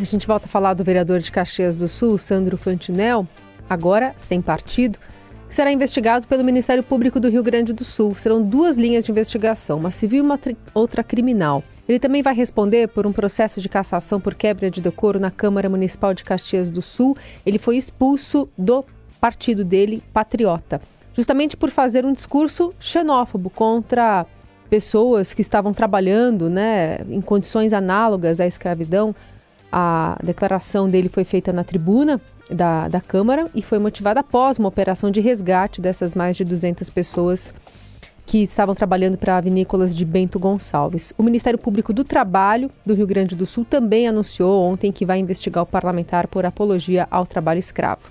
A gente volta a falar do vereador de Caxias do Sul, Sandro Fantinel, agora sem partido, que será investigado pelo Ministério Público do Rio Grande do Sul. Serão duas linhas de investigação, uma civil e uma outra criminal. Ele também vai responder por um processo de cassação por quebra de decoro na Câmara Municipal de Caxias do Sul. Ele foi expulso do partido dele, Patriota, justamente por fazer um discurso xenófobo contra pessoas que estavam trabalhando né, em condições análogas à escravidão. A declaração dele foi feita na tribuna da, da Câmara e foi motivada após uma operação de resgate dessas mais de 200 pessoas que estavam trabalhando para a vinícolas de Bento Gonçalves. O Ministério Público do Trabalho do Rio Grande do Sul também anunciou ontem que vai investigar o parlamentar por apologia ao trabalho escravo.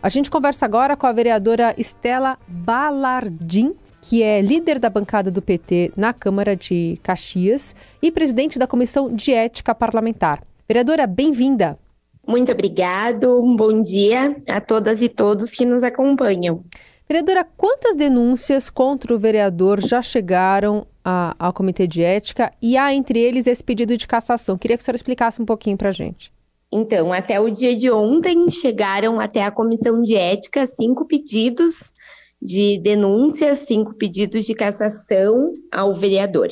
A gente conversa agora com a vereadora Estela Balardim, que é líder da bancada do PT na Câmara de Caxias e presidente da Comissão de Ética Parlamentar. Vereadora, bem-vinda. Muito obrigado, um bom dia a todas e todos que nos acompanham. Vereadora, quantas denúncias contra o vereador já chegaram a, ao Comitê de Ética e há entre eles esse pedido de cassação? Queria que a senhora explicasse um pouquinho para a gente. Então, até o dia de ontem, chegaram até a Comissão de Ética cinco pedidos de denúncias, cinco pedidos de cassação ao vereador.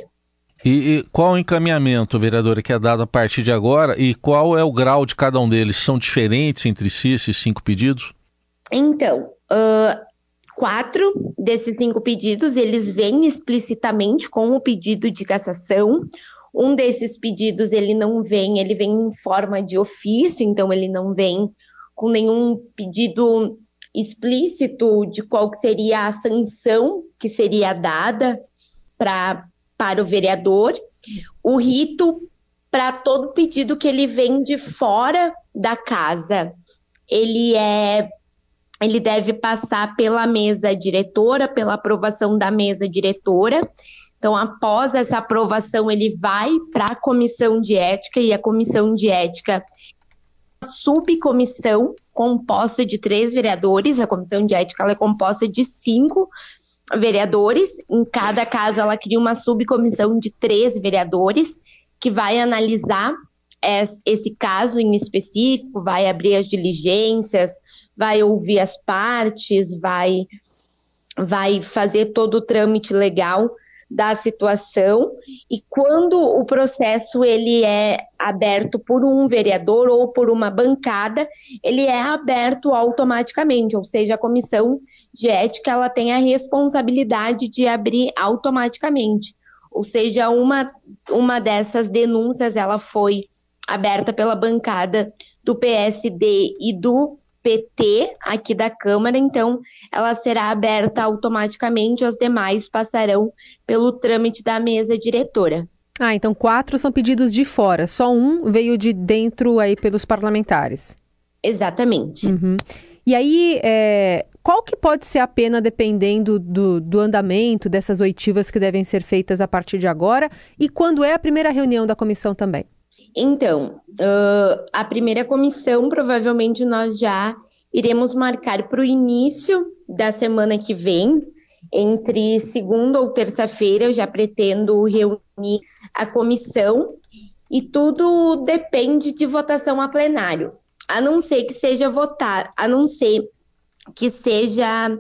E, e, qual o encaminhamento, vereadora, que é dado a partir de agora e qual é o grau de cada um deles? São diferentes entre si esses cinco pedidos? Então, uh, quatro desses cinco pedidos, eles vêm explicitamente com o pedido de cassação. Um desses pedidos, ele não vem, ele vem em forma de ofício, então ele não vem com nenhum pedido explícito de qual seria a sanção que seria dada pra, para o vereador. O rito para todo pedido que ele vem de fora da casa, ele é ele deve passar pela mesa diretora, pela aprovação da mesa diretora. Então, após essa aprovação, ele vai para a comissão de ética e a comissão de ética subcomissão composta de três vereadores. A comissão de ética é composta de cinco vereadores. Em cada caso, ela cria uma subcomissão de três vereadores que vai analisar esse caso em específico, vai abrir as diligências, vai ouvir as partes, vai, vai fazer todo o trâmite legal da situação e quando o processo ele é aberto por um vereador ou por uma bancada, ele é aberto automaticamente, ou seja, a comissão de ética ela tem a responsabilidade de abrir automaticamente. Ou seja, uma, uma dessas denúncias ela foi aberta pela bancada do PSD e do PT aqui da Câmara, então ela será aberta automaticamente, os demais passarão pelo trâmite da mesa diretora. Ah, então quatro são pedidos de fora, só um veio de dentro aí pelos parlamentares. Exatamente. Uhum. E aí, é, qual que pode ser a pena dependendo do, do andamento dessas oitivas que devem ser feitas a partir de agora? E quando é a primeira reunião da comissão também? Então, uh, a primeira comissão provavelmente nós já iremos marcar para o início da semana que vem, entre segunda ou terça-feira, eu já pretendo reunir a comissão e tudo depende de votação a plenário. A não ser que seja votar, a não ser que seja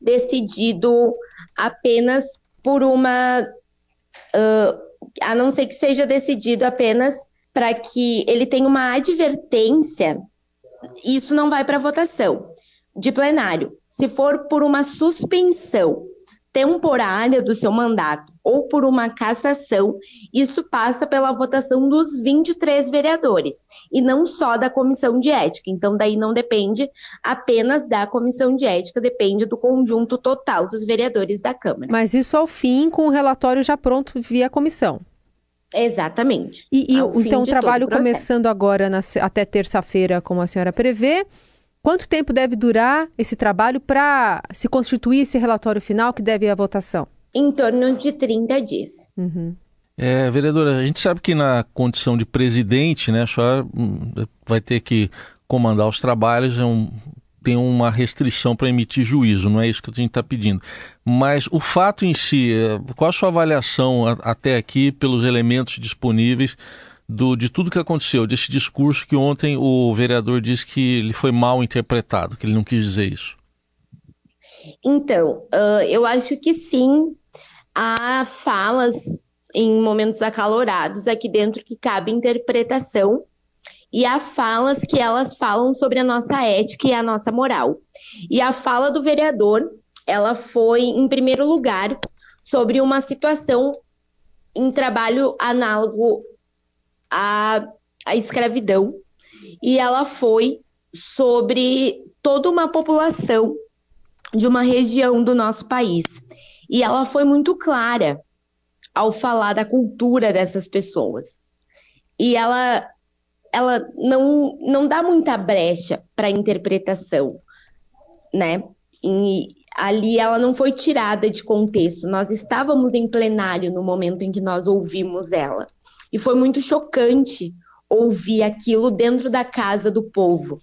decidido apenas por uma. Uh, a não ser que seja decidido apenas para que ele tenha uma advertência, isso não vai para votação de plenário. Se for por uma suspensão temporária do seu mandato ou por uma cassação, isso passa pela votação dos 23 vereadores e não só da comissão de ética. Então, daí não depende apenas da comissão de ética, depende do conjunto total dos vereadores da Câmara. Mas isso ao fim, com o relatório já pronto via comissão. Exatamente. E, e então o trabalho começando agora na, até terça-feira, como a senhora prevê. Quanto tempo deve durar esse trabalho para se constituir esse relatório final que deve ir à votação? Em torno de 30 dias. Uhum. É, vereadora, a gente sabe que na condição de presidente, né, a senhora hum, vai ter que comandar os trabalhos, é um, tem uma restrição para emitir juízo, não é isso que a gente está pedindo. Mas o fato em si, é, qual a sua avaliação até aqui pelos elementos disponíveis do, de tudo que aconteceu, desse discurso que ontem o vereador disse que ele foi mal interpretado, que ele não quis dizer isso? Então, uh, eu acho que sim, há falas em momentos acalorados aqui dentro que cabe interpretação e há falas que elas falam sobre a nossa ética e a nossa moral. E a fala do vereador, ela foi, em primeiro lugar, sobre uma situação em trabalho análogo à, à escravidão, e ela foi sobre toda uma população de uma região do nosso país. E ela foi muito clara ao falar da cultura dessas pessoas. E ela ela não, não dá muita brecha para interpretação, né? E ali ela não foi tirada de contexto. Nós estávamos em plenário no momento em que nós ouvimos ela. E foi muito chocante ouvir aquilo dentro da casa do povo.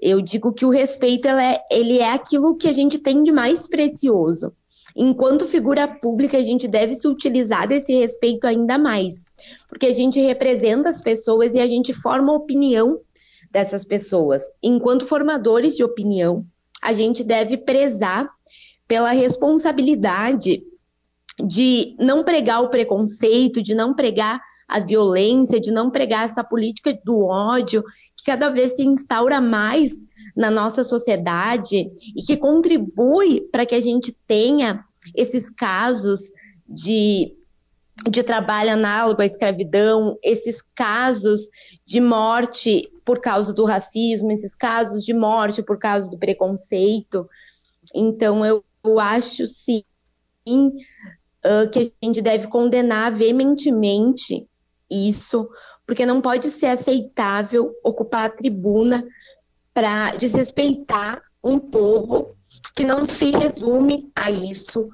Eu digo que o respeito é, ele é aquilo que a gente tem de mais precioso. Enquanto figura pública, a gente deve se utilizar desse respeito ainda mais, porque a gente representa as pessoas e a gente forma a opinião dessas pessoas. Enquanto formadores de opinião, a gente deve prezar pela responsabilidade de não pregar o preconceito, de não pregar a violência, de não pregar essa política do ódio que cada vez se instaura mais na nossa sociedade e que contribui para que a gente tenha esses casos de, de trabalho análogo à escravidão, esses casos de morte por causa do racismo, esses casos de morte por causa do preconceito. Então, eu, eu acho sim uh, que a gente deve condenar veementemente isso, porque não pode ser aceitável ocupar a tribuna para desrespeitar um povo que não se resume a isso,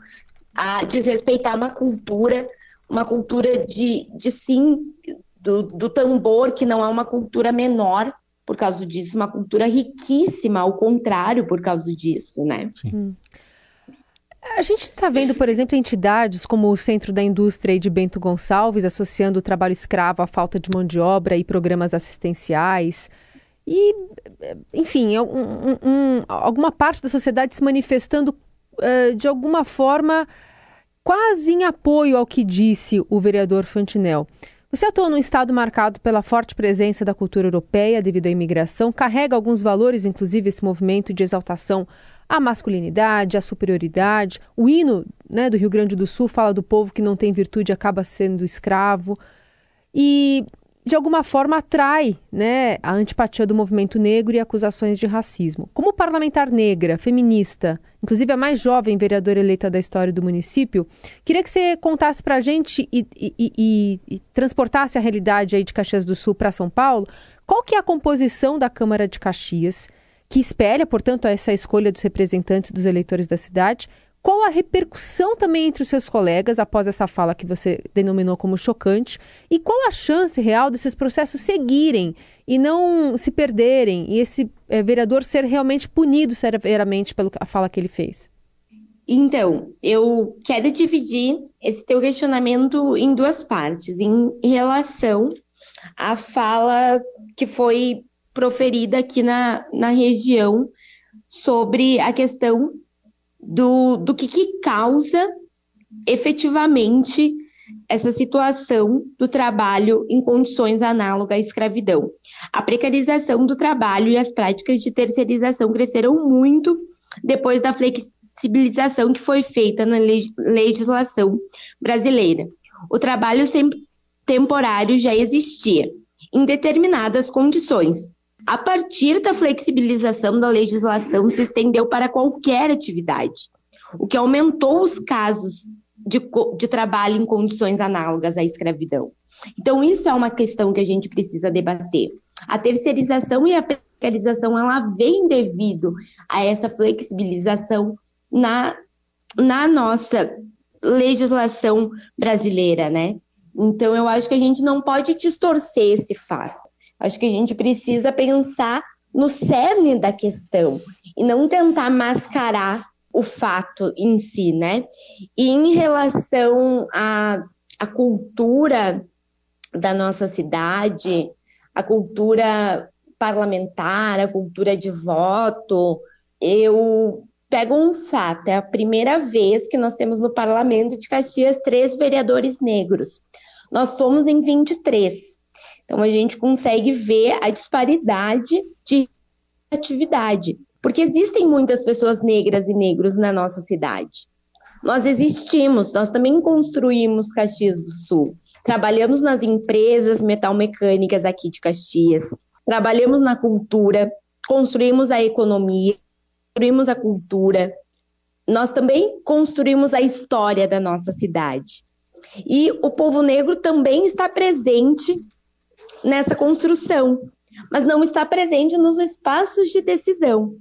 a desrespeitar uma cultura, uma cultura de, de sim, do, do tambor, que não é uma cultura menor por causa disso, uma cultura riquíssima, ao contrário, por causa disso, né? Sim. Hum. A gente está vendo, por exemplo, entidades como o Centro da Indústria de Bento Gonçalves associando o trabalho escravo à falta de mão de obra e programas assistenciais. E, enfim, um, um, alguma parte da sociedade se manifestando uh, de alguma forma quase em apoio ao que disse o vereador Fantinel. Você atua num estado marcado pela forte presença da cultura europeia devido à imigração, carrega alguns valores, inclusive esse movimento de exaltação à masculinidade, à superioridade. O hino né, do Rio Grande do Sul fala do povo que não tem virtude acaba sendo escravo. E de alguma forma atrai né, a antipatia do movimento negro e acusações de racismo. Como parlamentar negra, feminista, inclusive a mais jovem vereadora eleita da história do município, queria que você contasse para a gente e, e, e, e, transportasse a realidade aí de Caxias do Sul para São Paulo. Qual que é a composição da Câmara de Caxias, que espelha, portanto, essa escolha dos representantes dos eleitores da cidade? Qual a repercussão também entre os seus colegas após essa fala que você denominou como chocante? E qual a chance real desses processos seguirem e não se perderem e esse é, vereador ser realmente punido severamente pela fala que ele fez? Então, eu quero dividir esse teu questionamento em duas partes, em relação à fala que foi proferida aqui na, na região sobre a questão do, do que, que causa efetivamente essa situação do trabalho em condições análogas à escravidão. A precarização do trabalho e as práticas de terceirização cresceram muito depois da flexibilização que foi feita na legislação brasileira. O trabalho temporário já existia, em determinadas condições, a partir da flexibilização da legislação, se estendeu para qualquer atividade, o que aumentou os casos de, de trabalho em condições análogas à escravidão. Então, isso é uma questão que a gente precisa debater. A terceirização e a precarização, ela vem devido a essa flexibilização na, na nossa legislação brasileira, né? Então, eu acho que a gente não pode distorcer esse fato. Acho que a gente precisa pensar no cerne da questão e não tentar mascarar o fato em si, né? E em relação à, à cultura da nossa cidade, a cultura parlamentar, a cultura de voto. Eu pego um fato: é a primeira vez que nós temos no parlamento de Caxias três vereadores negros. Nós somos em 23. Então a gente consegue ver a disparidade de atividade, porque existem muitas pessoas negras e negros na nossa cidade. Nós existimos, nós também construímos Caxias do Sul. Trabalhamos nas empresas metalmecânicas aqui de Caxias, trabalhamos na cultura, construímos a economia, construímos a cultura. Nós também construímos a história da nossa cidade. E o povo negro também está presente nessa construção, mas não está presente nos espaços de decisão,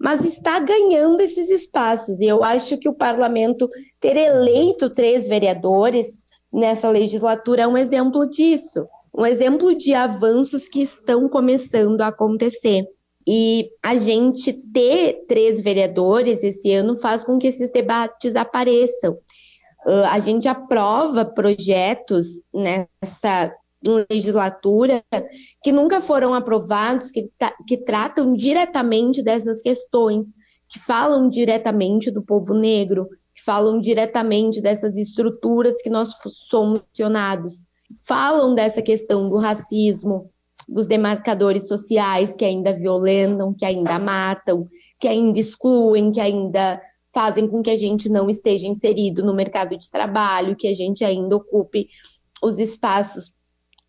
mas está ganhando esses espaços. E eu acho que o parlamento ter eleito três vereadores nessa legislatura é um exemplo disso, um exemplo de avanços que estão começando a acontecer. E a gente ter três vereadores esse ano faz com que esses debates apareçam. Uh, a gente aprova projetos nessa legislatura que nunca foram aprovados, que, que tratam diretamente dessas questões, que falam diretamente do povo negro, que falam diretamente dessas estruturas que nós somos funcionados, falam dessa questão do racismo, dos demarcadores sociais que ainda violentam, que ainda matam, que ainda excluem, que ainda fazem com que a gente não esteja inserido no mercado de trabalho, que a gente ainda ocupe os espaços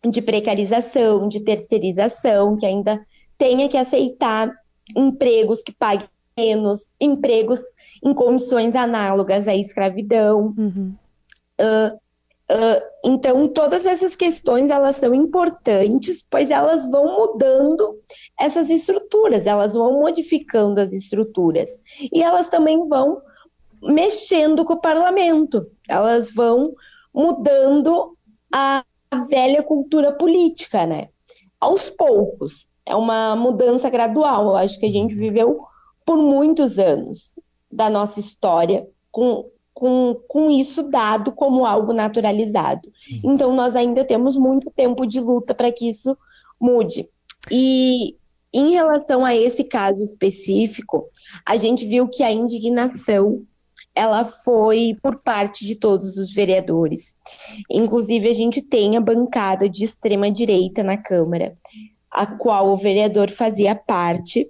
de precarização, de terceirização, que ainda tenha que aceitar empregos que paguem menos, empregos em condições análogas à escravidão. Uhum. Uh, uh, então, todas essas questões elas são importantes, pois elas vão mudando essas estruturas, elas vão modificando as estruturas e elas também vão mexendo com o parlamento, elas vão mudando a velha cultura política, né? Aos poucos. É uma mudança gradual. Eu acho que a gente viveu por muitos anos da nossa história com, com, com isso dado como algo naturalizado. Então, nós ainda temos muito tempo de luta para que isso mude. E em relação a esse caso específico, a gente viu que a indignação ela foi por parte de todos os vereadores. Inclusive, a gente tem a bancada de extrema-direita na Câmara, a qual o vereador fazia parte,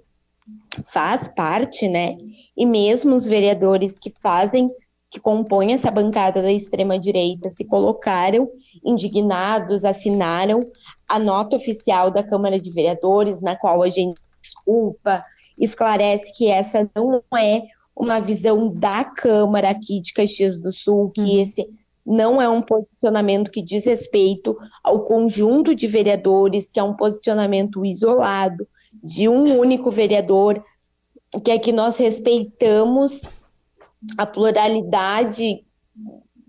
faz parte, né? E mesmo os vereadores que fazem, que compõem essa bancada da extrema-direita, se colocaram indignados, assinaram a nota oficial da Câmara de Vereadores, na qual a gente desculpa, esclarece que essa não é uma visão da Câmara aqui de Caxias do Sul, que uhum. esse não é um posicionamento que diz respeito ao conjunto de vereadores, que é um posicionamento isolado de um único vereador, que é que nós respeitamos a pluralidade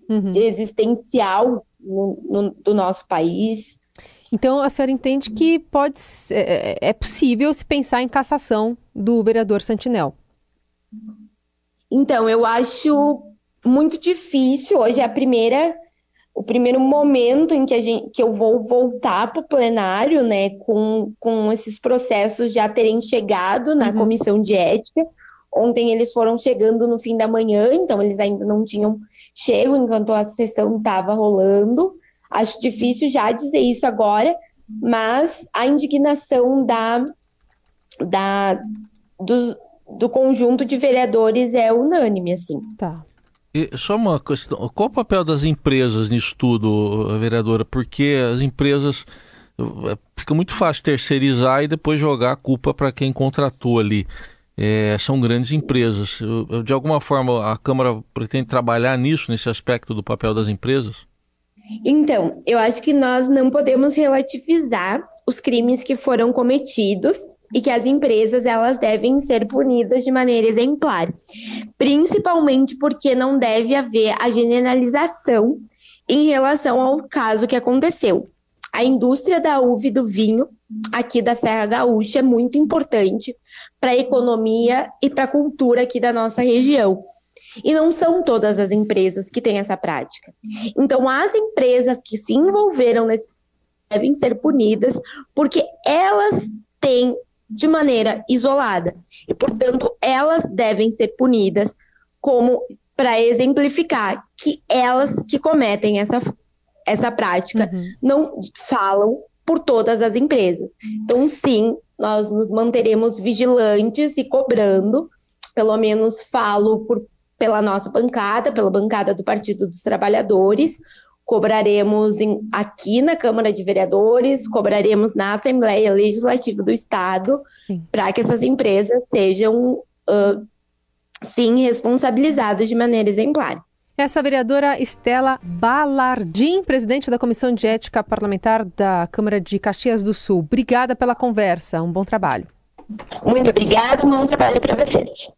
uhum. existencial no, no, do nosso país. Então, a senhora entende que pode é, é possível se pensar em cassação do vereador Santinel? Então, eu acho muito difícil. Hoje é a primeira, o primeiro momento em que, a gente, que eu vou voltar para o plenário, né, com, com esses processos já terem chegado na uhum. comissão de ética. Ontem eles foram chegando no fim da manhã, então eles ainda não tinham chego enquanto a sessão estava rolando. Acho difícil já dizer isso agora, mas a indignação da, da, dos, do conjunto de vereadores é unânime, assim. Tá. E só uma questão, qual o papel das empresas nisso tudo, vereadora? Porque as empresas é, fica muito fácil terceirizar e depois jogar a culpa para quem contratou ali. É, são grandes empresas. De alguma forma, a Câmara pretende trabalhar nisso, nesse aspecto do papel das empresas? Então, eu acho que nós não podemos relativizar os crimes que foram cometidos e que as empresas elas devem ser punidas de maneira exemplar, principalmente porque não deve haver a generalização em relação ao caso que aconteceu. A indústria da uva e do vinho aqui da Serra Gaúcha é muito importante para a economia e para a cultura aqui da nossa região. E não são todas as empresas que têm essa prática. Então, as empresas que se envolveram nesse devem ser punidas porque elas têm de maneira isolada e, portanto, elas devem ser punidas como para exemplificar que elas que cometem essa, essa prática uhum. não falam por todas as empresas. Então, sim, nós nos manteremos vigilantes e cobrando, pelo menos falo por, pela nossa bancada, pela bancada do Partido dos Trabalhadores, cobraremos em, aqui na Câmara de Vereadores, cobraremos na Assembleia Legislativa do Estado, para que essas empresas sejam, uh, sim, responsabilizadas de maneira exemplar. Essa vereadora Estela Balardim, presidente da Comissão de Ética Parlamentar da Câmara de Caxias do Sul. Obrigada pela conversa. Um bom trabalho. Muito obrigada, um bom trabalho para vocês.